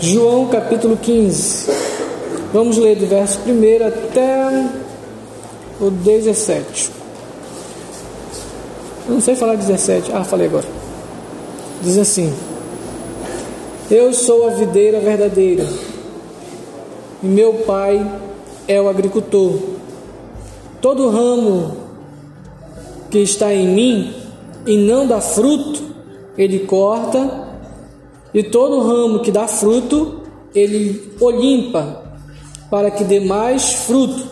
João capítulo 15. Vamos ler do verso 1 até o 17. Eu não sei falar 17. Ah, falei agora. Diz assim: Eu sou a videira verdadeira, e meu pai é o agricultor. Todo ramo que está em mim e não dá fruto, ele corta, e todo ramo que dá fruto, ele o limpa, para que dê mais fruto.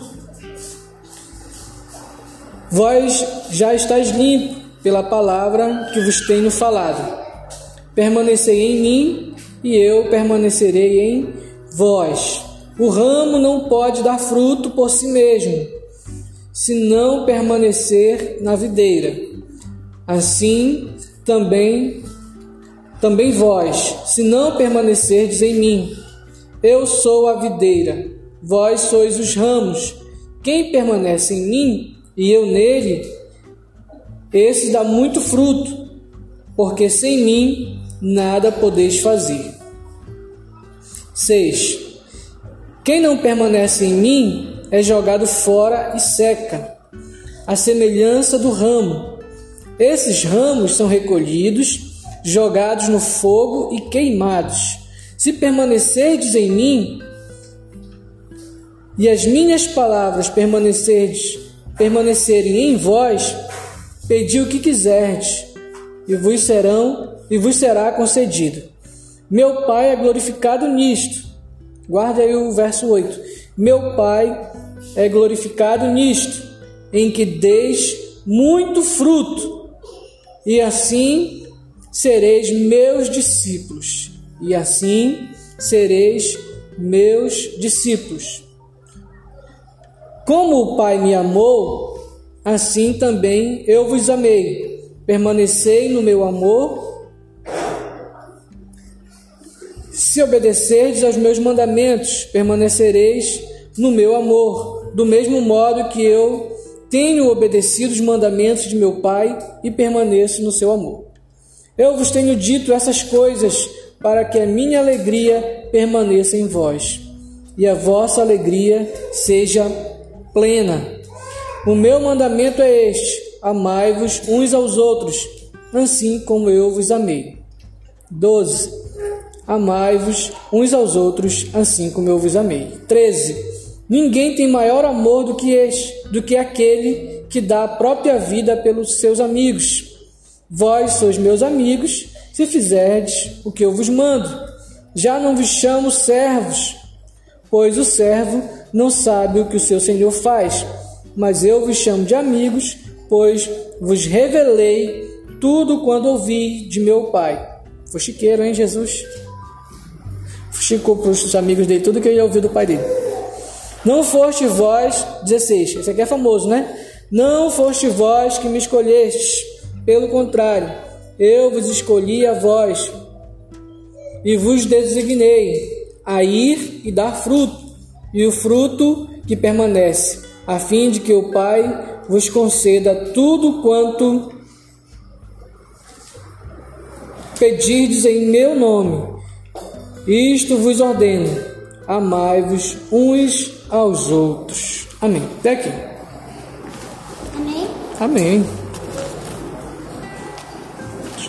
Vós já estáis limpos pela palavra que vos tenho falado. Permanecei em mim e eu permanecerei em vós. O ramo não pode dar fruto por si mesmo, se não permanecer na videira. Assim também também vós, se não permanecerdes em mim. Eu sou a videira, vós sois os ramos. Quem permanece em mim e eu nele, esse dá muito fruto, porque sem mim nada podeis fazer. 6. Quem não permanece em mim é jogado fora e seca, a semelhança do ramo. Esses ramos são recolhidos, jogados no fogo e queimados. Se permanecerdes em mim e as minhas palavras permanecerdes, permanecerem em vós, pedi o que quiserdes, e vos serão e vos será concedido. Meu Pai é glorificado nisto. Guarda aí o verso 8. Meu Pai é glorificado nisto, em que deis muito fruto, e assim sereis meus discípulos. E assim sereis meus discípulos. Como o Pai me amou, assim também eu vos amei. Permanecei no meu amor. Se obedecerdes aos meus mandamentos, permanecereis no meu amor, do mesmo modo que eu tenho obedecido os mandamentos de meu Pai e permaneço no seu amor. Eu vos tenho dito essas coisas para que a minha alegria permaneça em vós e a vossa alegria seja plena. O meu mandamento é este: amai-vos uns aos outros, assim como eu vos amei. 12. Amai-vos uns aos outros, assim como eu vos amei. 13. Ninguém tem maior amor do que este, do que aquele que dá a própria vida pelos seus amigos. Vós sois meus amigos, se fizerdes o que eu vos mando. Já não vos chamo servos, pois o servo não sabe o que o seu senhor faz, mas eu vos chamo de amigos, pois vos revelei tudo quando ouvi de meu Pai. Foi chiqueiro, hein, Jesus? Chicou para os amigos dele tudo que ele ouviu do Pai dele. Não foste vós, 16, esse aqui é famoso, né? Não foste vós que me escolhestes, pelo contrário, eu vos escolhi a vós e vos designei a ir e dar fruto, e o fruto que permanece, a fim de que o Pai vos conceda tudo quanto pedirdes em meu nome. Isto vos ordeno: amai-vos uns aos outros. Amém. Até aqui. Amém? Amém.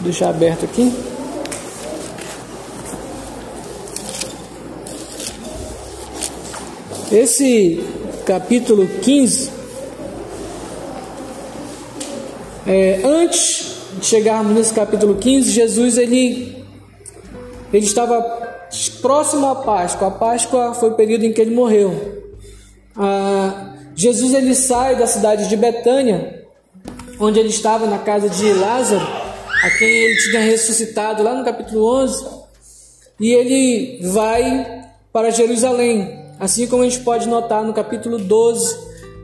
Eu deixar aberto aqui. Esse capítulo 15, é, antes de chegarmos nesse capítulo 15, Jesus ele, ele estava próximo à Páscoa. A Páscoa foi o período em que ele morreu. Ah, Jesus ele sai da cidade de Betânia, onde ele estava na casa de Lázaro, a quem ele tinha ressuscitado lá no capítulo 11, e ele vai para Jerusalém. Assim como a gente pode notar no capítulo 12,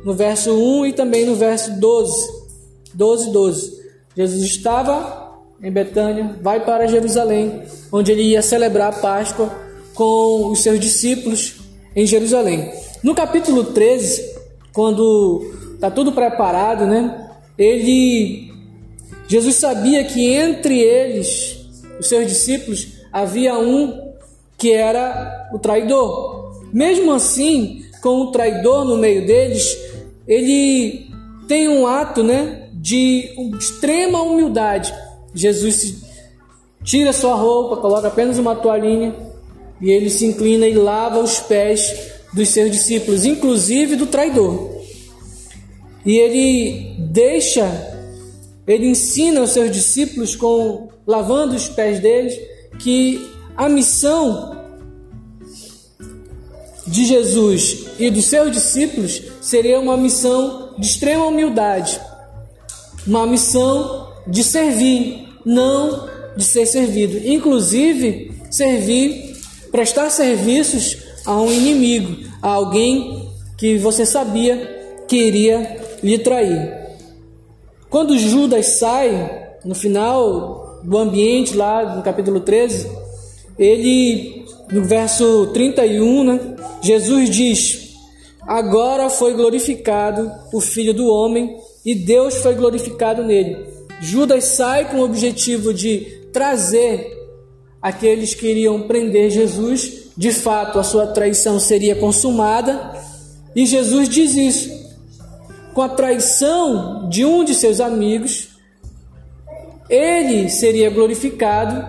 no verso 1 e também no verso 12. 12 12. Jesus estava em Betânia, vai para Jerusalém, onde ele ia celebrar a Páscoa com os seus discípulos em Jerusalém. No capítulo 13, quando está tudo preparado, né? Ele Jesus sabia que entre eles, os seus discípulos, havia um que era o traidor. Mesmo assim, com o traidor no meio deles, ele tem um ato, né, de extrema humildade. Jesus tira sua roupa, coloca apenas uma toalhinha e ele se inclina e lava os pés dos seus discípulos, inclusive do traidor. E ele deixa, ele ensina aos seus discípulos com lavando os pés deles que a missão de Jesus e dos seus discípulos seria uma missão de extrema humildade, uma missão de servir, não de ser servido. Inclusive, servir, prestar serviços a um inimigo, a alguém que você sabia que iria lhe trair. Quando Judas sai, no final do ambiente, lá no capítulo 13, ele, no verso 31, né, Jesus diz: Agora foi glorificado o Filho do Homem e Deus foi glorificado nele. Judas sai com o objetivo de trazer aqueles que iriam prender Jesus. De fato, a sua traição seria consumada. E Jesus diz isso. Com a traição de um de seus amigos, ele seria glorificado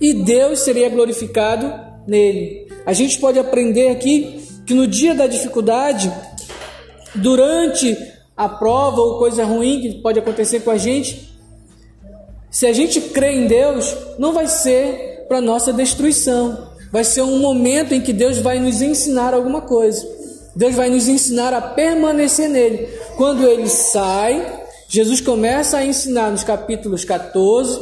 e Deus seria glorificado nele. A gente pode aprender aqui que no dia da dificuldade, durante a prova ou coisa ruim que pode acontecer com a gente, se a gente crê em Deus, não vai ser para nossa destruição. Vai ser um momento em que Deus vai nos ensinar alguma coisa. Deus vai nos ensinar a permanecer nele. Quando ele sai, Jesus começa a ensinar nos capítulos 14,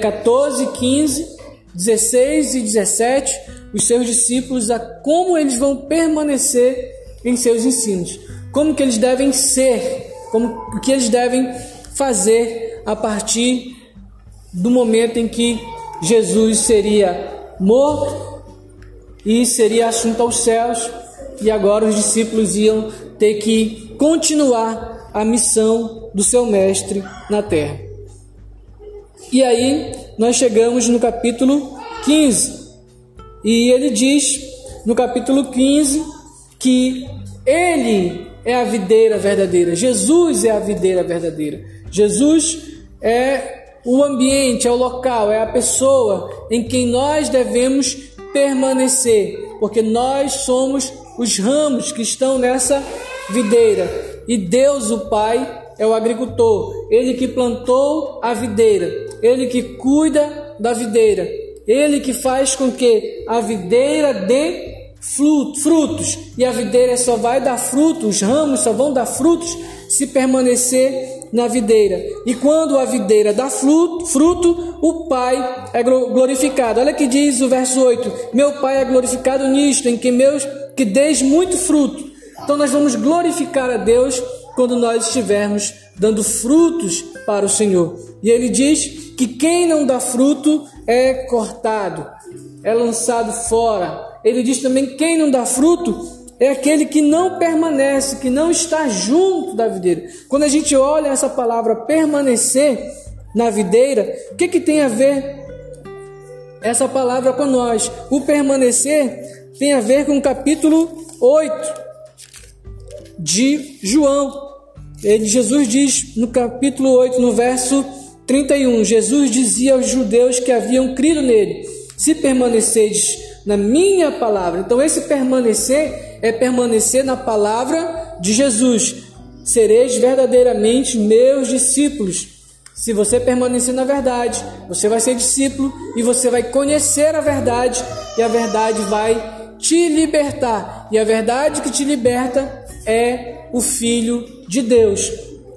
14, 15, 16 e 17 os seus discípulos a como eles vão permanecer em seus ensinos, como que eles devem ser, como que eles devem fazer a partir do momento em que Jesus seria morto e seria assunto aos céus, e agora os discípulos iam ter que continuar a missão do seu mestre na terra. E aí nós chegamos no capítulo 15, e ele diz no capítulo 15 que ele é a videira verdadeira, Jesus é a videira verdadeira. Jesus é o ambiente, é o local, é a pessoa em quem nós devemos permanecer, porque nós somos os ramos que estão nessa videira. E Deus, o Pai, é o agricultor, ele que plantou a videira, ele que cuida da videira, ele que faz com que a videira dê frutos. E a videira só vai dar frutos, os ramos só vão dar frutos se permanecer na videira. E quando a videira dá fruto, fruto, o Pai é glorificado. Olha que diz o verso 8: Meu Pai é glorificado nisto, em que meus que deis muito fruto. Então nós vamos glorificar a Deus quando nós estivermos dando frutos para o Senhor. E ele diz que quem não dá fruto é cortado, é lançado fora. Ele diz também que quem não dá fruto é aquele que não permanece, que não está junto da videira. Quando a gente olha essa palavra permanecer na videira, o que, que tem a ver essa palavra com nós? O permanecer tem a ver com o capítulo 8 de João. Ele, Jesus diz no capítulo 8, no verso 31, Jesus dizia aos judeus que haviam crido nele: Se permanecedes na minha palavra. Então, esse permanecer é permanecer na palavra de Jesus. Sereis verdadeiramente meus discípulos. Se você permanecer na verdade, você vai ser discípulo e você vai conhecer a verdade, e a verdade vai te libertar. E a verdade que te liberta é o Filho de Deus.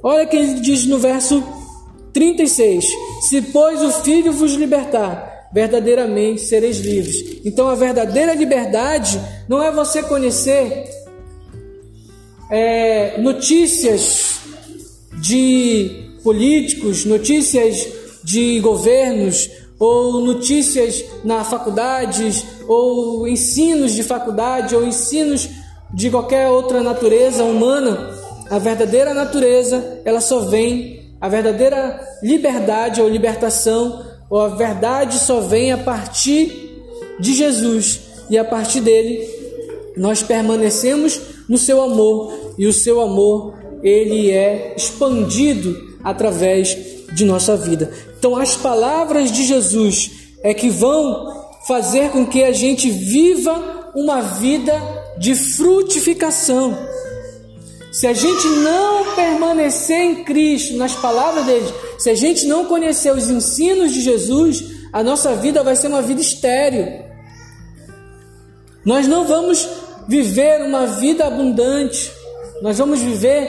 Olha que ele diz no verso 36: Se, pois, o Filho vos libertar, verdadeiramente sereis livres. Então, a verdadeira liberdade não é você conhecer é, notícias de políticos, notícias de governos, ou notícias na faculdades, ou ensinos de faculdade, ou ensinos de qualquer outra natureza humana. A verdadeira natureza, ela só vem, a verdadeira liberdade ou libertação ou a verdade só vem a partir de Jesus e a partir dele nós permanecemos no seu amor e o seu amor ele é expandido através de nossa vida. Então as palavras de Jesus é que vão fazer com que a gente viva uma vida de frutificação. Se a gente não permanecer em Cristo, nas palavras dele, se a gente não conhecer os ensinos de Jesus, a nossa vida vai ser uma vida estéril. Nós não vamos viver uma vida abundante, nós vamos viver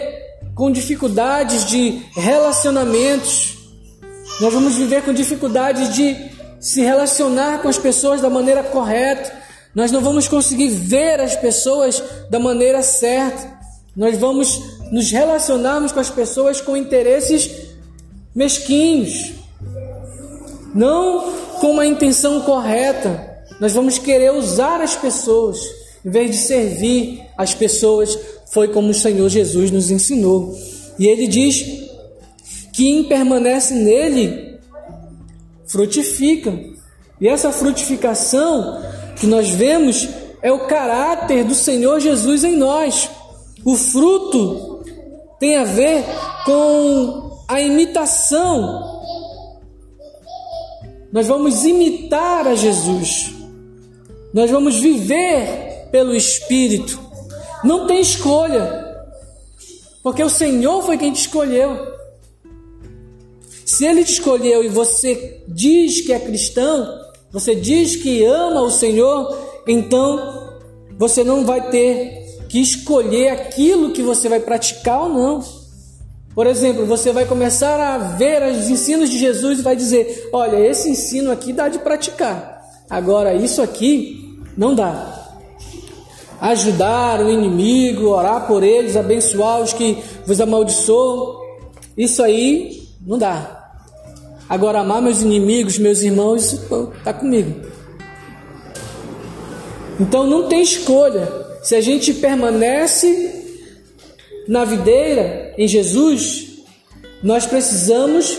com dificuldades de relacionamentos, nós vamos viver com dificuldades de se relacionar com as pessoas da maneira correta, nós não vamos conseguir ver as pessoas da maneira certa, nós vamos nos relacionarmos com as pessoas com interesses mesquinhos, não com uma intenção correta. Nós vamos querer usar as pessoas em vez de servir as pessoas. Foi como o Senhor Jesus nos ensinou. E ele diz: quem permanece nele frutifica. E essa frutificação que nós vemos é o caráter do Senhor Jesus em nós. O fruto tem a ver com a imitação. Nós vamos imitar a Jesus. Nós vamos viver pelo Espírito. Não tem escolha. Porque o Senhor foi quem te escolheu. Se Ele te escolheu e você diz que é cristão, você diz que ama o Senhor, então você não vai ter que escolher aquilo que você vai praticar ou não. Por exemplo, você vai começar a ver os ensinos de Jesus e vai dizer: Olha, esse ensino aqui dá de praticar, agora isso aqui não dá. Ajudar o inimigo, orar por eles, abençoar os que vos amaldiçoam, isso aí não dá. Agora, amar meus inimigos, meus irmãos, está comigo. Então não tem escolha. Se a gente permanece na videira em Jesus, nós precisamos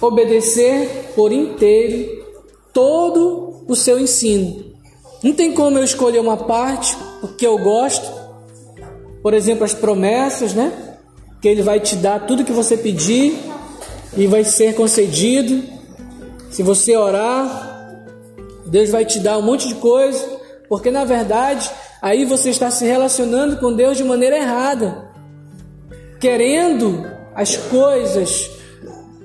obedecer por inteiro todo o seu ensino. Não tem como eu escolher uma parte porque eu gosto. Por exemplo, as promessas, né? Que ele vai te dar tudo que você pedir e vai ser concedido. Se você orar, Deus vai te dar um monte de coisa. Porque na verdade, aí você está se relacionando com Deus de maneira errada, querendo as coisas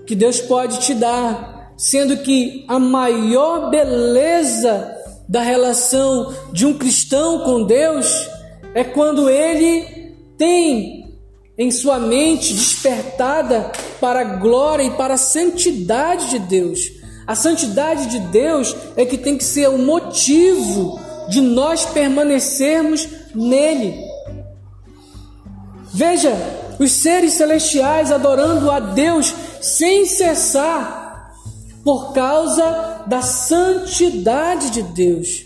que Deus pode te dar, sendo que a maior beleza da relação de um cristão com Deus é quando ele tem em sua mente despertada para a glória e para a santidade de Deus. A santidade de Deus é que tem que ser o motivo de nós permanecermos nele. Veja, os seres celestiais adorando a Deus sem cessar, por causa da santidade de Deus.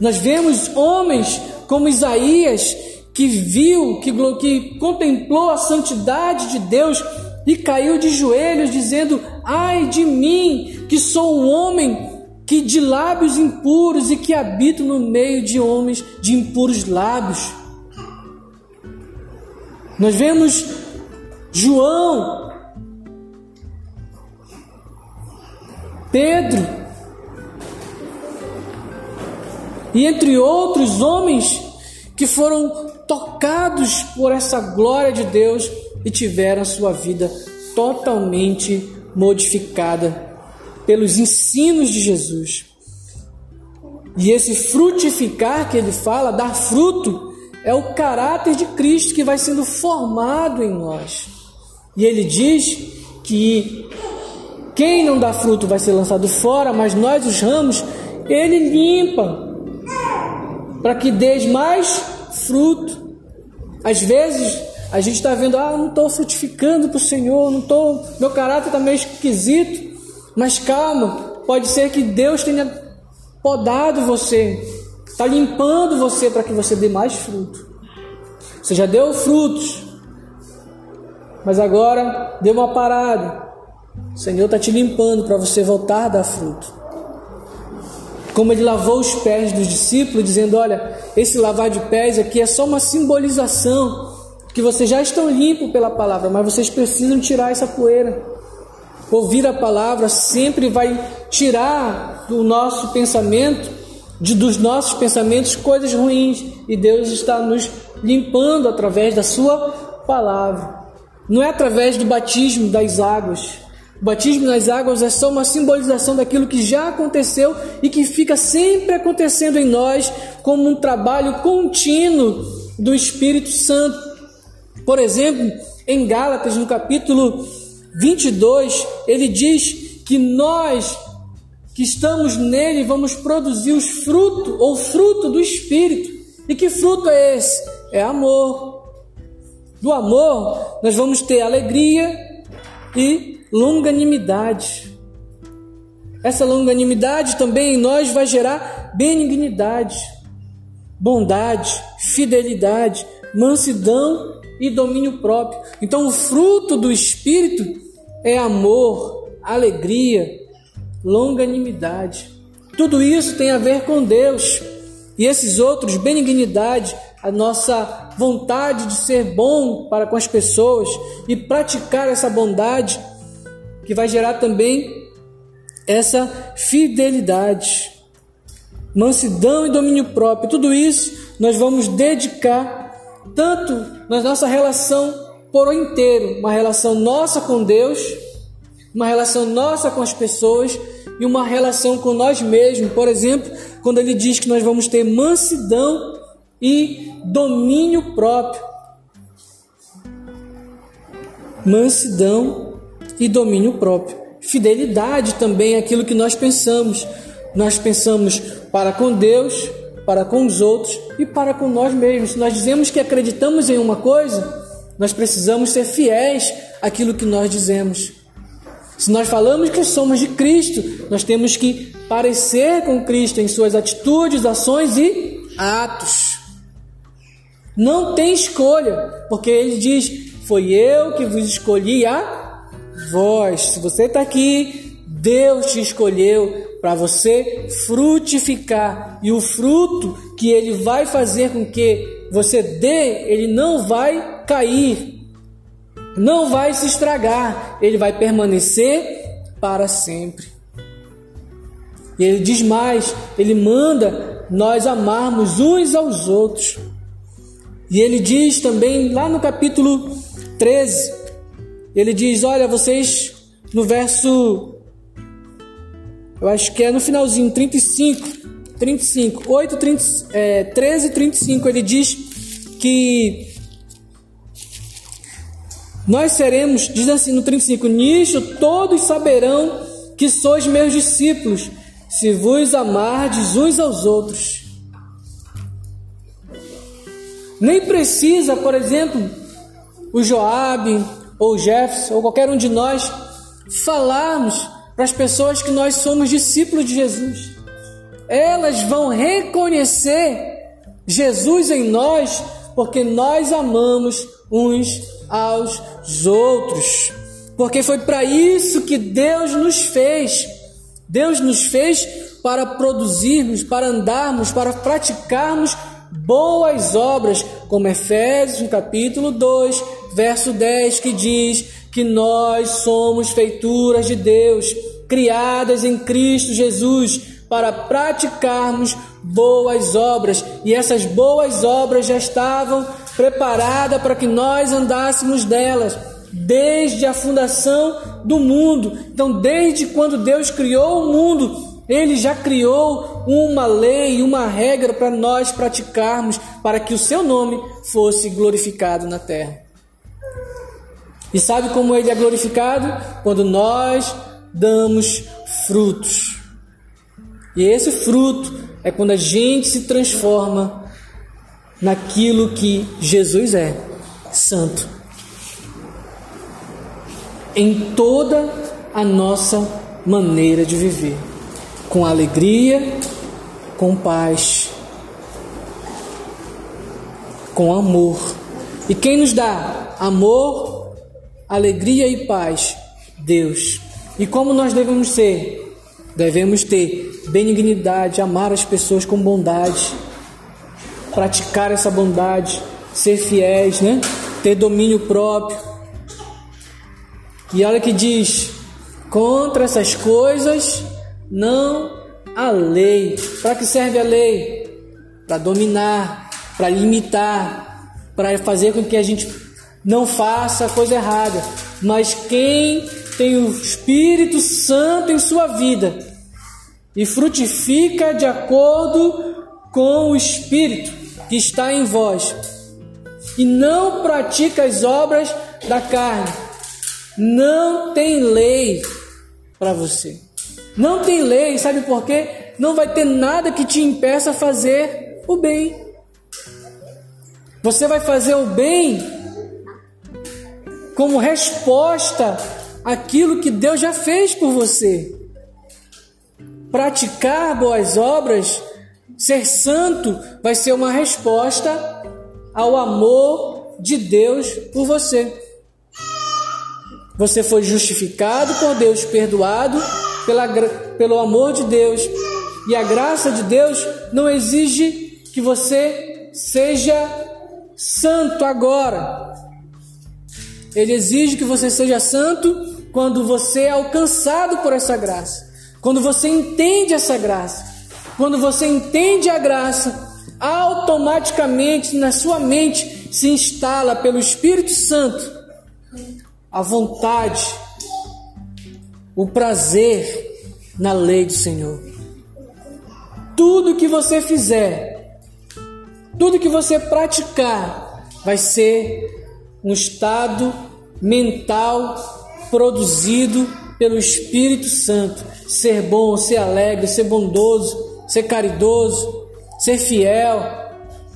Nós vemos homens como Isaías, que viu, que, que contemplou a santidade de Deus e caiu de joelhos, dizendo: Ai de mim, que sou um homem que de lábios impuros e que habito no meio de homens de impuros lábios. Nós vemos João, Pedro, e entre outros homens que foram tocados por essa glória de Deus e tiveram a sua vida totalmente modificada pelos ensinos de Jesus. E esse frutificar que ele fala, dar fruto, é o caráter de Cristo que vai sendo formado em nós. E ele diz que quem não dá fruto vai ser lançado fora, mas nós, os ramos, ele limpa para que dê mais fruto. Às vezes a gente está vendo, ah, não estou frutificando para o Senhor, não estou, meu caráter está meio esquisito. Mas calma, pode ser que Deus tenha podado você, está limpando você para que você dê mais fruto. Você já deu frutos, mas agora deu uma parada. O Senhor está te limpando para você voltar a dar fruto. como ele lavou os pés dos discípulos, dizendo: Olha, esse lavar de pés aqui é só uma simbolização que vocês já estão limpos pela palavra, mas vocês precisam tirar essa poeira. Ouvir a palavra sempre vai tirar do nosso pensamento, de, dos nossos pensamentos, coisas ruins, e Deus está nos limpando através da Sua palavra. Não é através do batismo das águas, o batismo nas águas é só uma simbolização daquilo que já aconteceu e que fica sempre acontecendo em nós como um trabalho contínuo do Espírito Santo. Por exemplo, em Gálatas, no capítulo 22, ele diz que nós que estamos nele vamos produzir os frutos ou fruto do Espírito. E que fruto é esse? É amor. Do amor, nós vamos ter alegria e longanimidade. Essa longanimidade também em nós vai gerar benignidade, bondade, fidelidade, mansidão e domínio próprio. Então, o fruto do Espírito é amor, alegria, longanimidade. Tudo isso tem a ver com Deus. E esses outros, benignidade, a nossa vontade de ser bom para com as pessoas e praticar essa bondade que vai gerar também essa fidelidade, mansidão e domínio próprio. Tudo isso nós vamos dedicar tanto na nossa relação por inteiro, uma relação nossa com Deus, uma relação nossa com as pessoas e uma relação com nós mesmos. Por exemplo, quando ele diz que nós vamos ter mansidão e domínio próprio. Mansidão e domínio próprio. Fidelidade também é aquilo que nós pensamos. Nós pensamos para com Deus, para com os outros e para com nós mesmos. Se nós dizemos que acreditamos em uma coisa, nós precisamos ser fiéis àquilo que nós dizemos. Se nós falamos que somos de Cristo, nós temos que parecer com Cristo em suas atitudes, ações e atos. Não tem escolha, porque ele diz: Foi eu que vos escolhi a vós, se você está aqui, Deus te escolheu para você frutificar e o fruto que Ele vai fazer com que você dê, ele não vai cair, não vai se estragar, ele vai permanecer para sempre. E ele diz mais: ele manda nós amarmos uns aos outros. E ele diz também lá no capítulo 13, ele diz: Olha, vocês, no verso, eu acho que é no finalzinho, 35, 35, 8, 30, é, 13, 35, ele diz que nós seremos, diz assim no 35, nisto todos saberão que sois meus discípulos, se vos amardes uns aos outros. Nem precisa, por exemplo, o Joabe, ou Jefferson, ou qualquer um de nós, falarmos para as pessoas que nós somos discípulos de Jesus. Elas vão reconhecer Jesus em nós porque nós amamos uns aos outros. Porque foi para isso que Deus nos fez. Deus nos fez para produzirmos, para andarmos, para praticarmos boas obras, como Efésios, no capítulo 2, verso 10, que diz que nós somos feituras de Deus, criadas em Cristo Jesus, para praticarmos boas obras, e essas boas obras já estavam preparadas para que nós andássemos delas desde a fundação do mundo. Então, desde quando Deus criou o mundo, ele já criou uma lei, uma regra para nós praticarmos, para que o seu nome fosse glorificado na terra. E sabe como ele é glorificado? Quando nós damos frutos. E esse fruto é quando a gente se transforma naquilo que Jesus é, santo. Em toda a nossa maneira de viver com alegria, com paz, com amor. E quem nos dá amor, alegria e paz? Deus. E como nós devemos ser? Devemos ter benignidade, amar as pessoas com bondade, praticar essa bondade, ser fiéis, né? Ter domínio próprio. E olha que diz: contra essas coisas não há lei. Para que serve a lei? Para dominar, para limitar, para fazer com que a gente não faça coisa errada. Mas quem tem o Espírito Santo em sua vida e frutifica de acordo com o Espírito que está em vós, e não pratica as obras da carne, não tem lei para você. Não tem lei, sabe por quê? Não vai ter nada que te impeça a fazer o bem. Você vai fazer o bem como resposta aquilo que Deus já fez por você. Praticar boas obras, ser santo, vai ser uma resposta ao amor de Deus por você. Você foi justificado por Deus, perdoado pela, pelo amor de Deus. E a graça de Deus não exige que você seja santo agora. Ele exige que você seja santo quando você é alcançado por essa graça, quando você entende essa graça, quando você entende a graça, automaticamente na sua mente se instala pelo Espírito Santo a vontade, o prazer na lei do Senhor. Tudo que você fizer, tudo que você praticar, vai ser um estado mental produzido pelo Espírito Santo. Ser bom, ser alegre, ser bondoso, ser caridoso, ser fiel,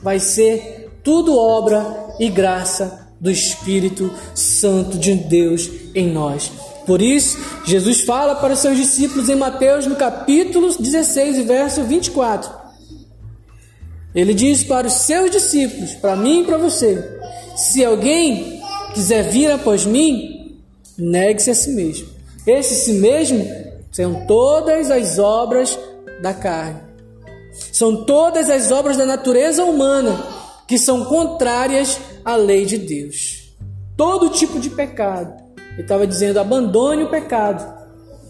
vai ser tudo obra e graça do Espírito Santo de Deus em nós. Por isso, Jesus fala para os seus discípulos em Mateus no capítulo 16, verso 24. Ele diz para os seus discípulos, para mim e para você: se alguém quiser vir após mim, negue-se a si mesmo. Esse si mesmo são todas as obras da carne. São todas as obras da natureza humana que são contrárias à lei de Deus. Todo tipo de pecado. Ele estava dizendo: abandone o pecado,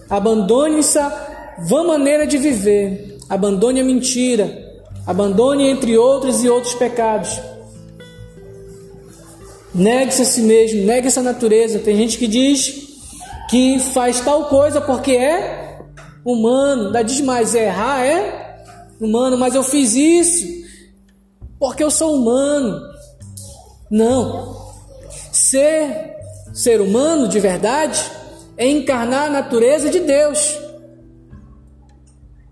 abandone essa vã maneira de viver, abandone a mentira, abandone entre outros e outros pecados. Negue-se a si mesmo, negue essa natureza. Tem gente que diz que faz tal coisa porque é humano. Ainda diz mais, é errar é humano, mas eu fiz isso porque eu sou humano. Não. Ser ser humano de verdade é encarnar a natureza de Deus.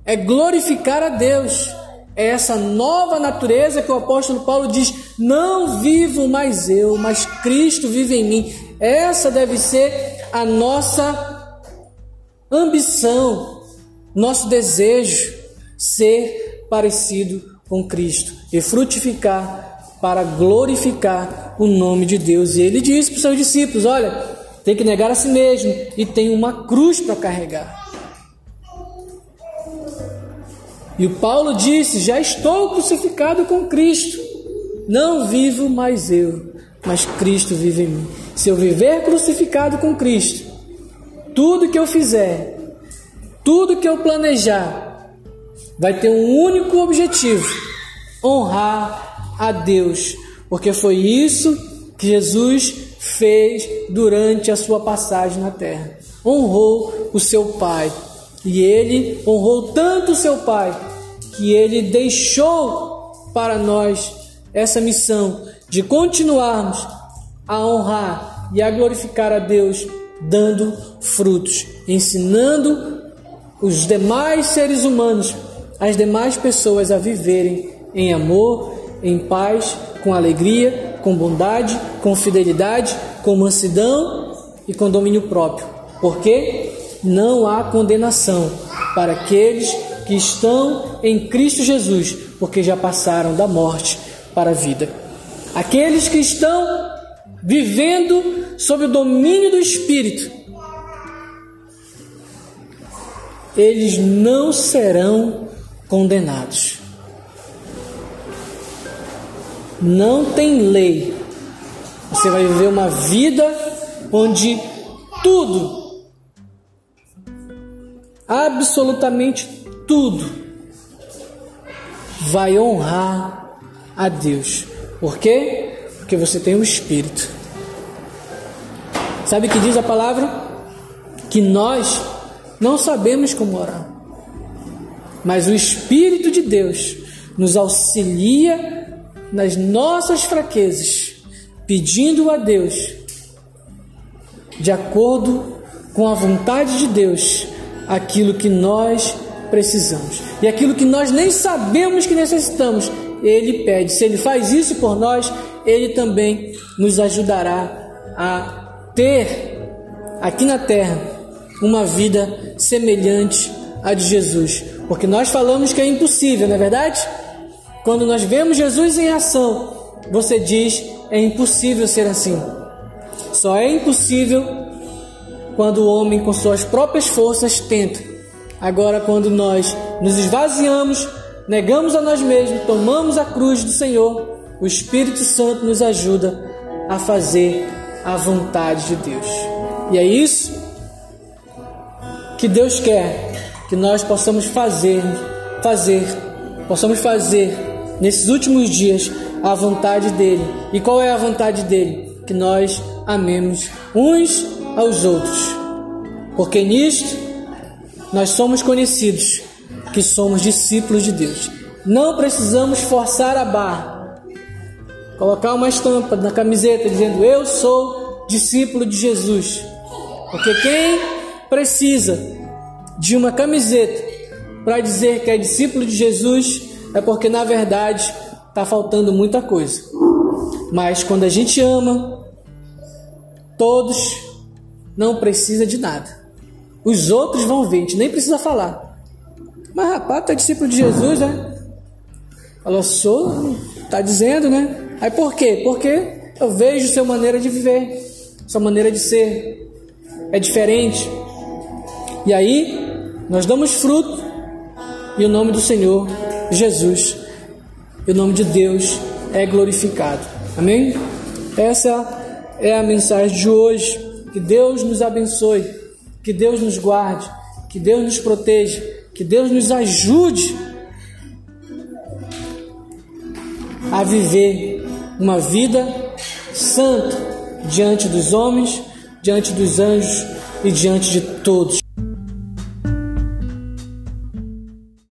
É glorificar a Deus. É essa nova natureza que o apóstolo Paulo diz: Não vivo mais eu, mas Cristo vive em mim. Essa deve ser a nossa ambição, nosso desejo, ser parecido com Cristo e frutificar para glorificar o nome de Deus. E ele diz para os seus discípulos: Olha, tem que negar a si mesmo e tem uma cruz para carregar. E o Paulo disse: Já estou crucificado com Cristo. Não vivo mais eu, mas Cristo vive em mim. Se eu viver crucificado com Cristo, tudo que eu fizer, tudo que eu planejar, vai ter um único objetivo: honrar a Deus, porque foi isso que Jesus fez durante a sua passagem na terra. Honrou o seu Pai e ele honrou tanto o seu Pai que ele deixou para nós essa missão de continuarmos a honrar e a glorificar a Deus, dando frutos, ensinando os demais seres humanos, as demais pessoas a viverem em amor, em paz, com alegria, com bondade, com fidelidade, com mansidão e com domínio próprio. Porque não há condenação para aqueles que estão em Cristo Jesus, porque já passaram da morte para a vida. Aqueles que estão vivendo sob o domínio do Espírito, eles não serão condenados. Não tem lei. Você vai viver uma vida onde tudo, absolutamente tudo, vai honrar a Deus. Por quê? Porque você tem o Espírito. Sabe o que diz a palavra? Que nós não sabemos como orar, mas o Espírito de Deus nos auxilia nas nossas fraquezas, pedindo a Deus, de acordo com a vontade de Deus, aquilo que nós precisamos. E aquilo que nós nem sabemos que necessitamos, Ele pede. Se Ele faz isso por nós, Ele também nos ajudará a ter aqui na terra uma vida semelhante à de Jesus. Porque nós falamos que é impossível, não é verdade? Quando nós vemos Jesus em ação, você diz: é impossível ser assim. Só é impossível quando o homem, com suas próprias forças, tenta. Agora, quando nós nos esvaziamos, negamos a nós mesmos, tomamos a cruz do Senhor, o Espírito Santo nos ajuda a fazer a vontade de Deus. E é isso que Deus quer que nós possamos fazer, fazer, possamos fazer nesses últimos dias a vontade dele. E qual é a vontade dele? Que nós amemos uns aos outros. Porque nisto nós somos conhecidos que somos discípulos de Deus. Não precisamos forçar a barra. Colocar uma estampa na camiseta dizendo eu sou discípulo de Jesus. Porque quem precisa de uma camiseta para dizer que é discípulo de Jesus, é porque na verdade está faltando muita coisa. Mas quando a gente ama, todos não precisa de nada. Os outros vão ver, a gente nem precisa falar. Mas rapaz, tu é discípulo de Jesus, né? Falou, sou, tá dizendo, né? Aí por quê? Porque eu vejo sua maneira de viver, sua maneira de ser. É diferente. E aí, nós damos fruto e o nome do Senhor Jesus, e o nome de Deus é glorificado. Amém? Essa é a mensagem de hoje. Que Deus nos abençoe, que Deus nos guarde, que Deus nos proteja, que Deus nos ajude a viver uma vida santa diante dos homens, diante dos anjos e diante de todos.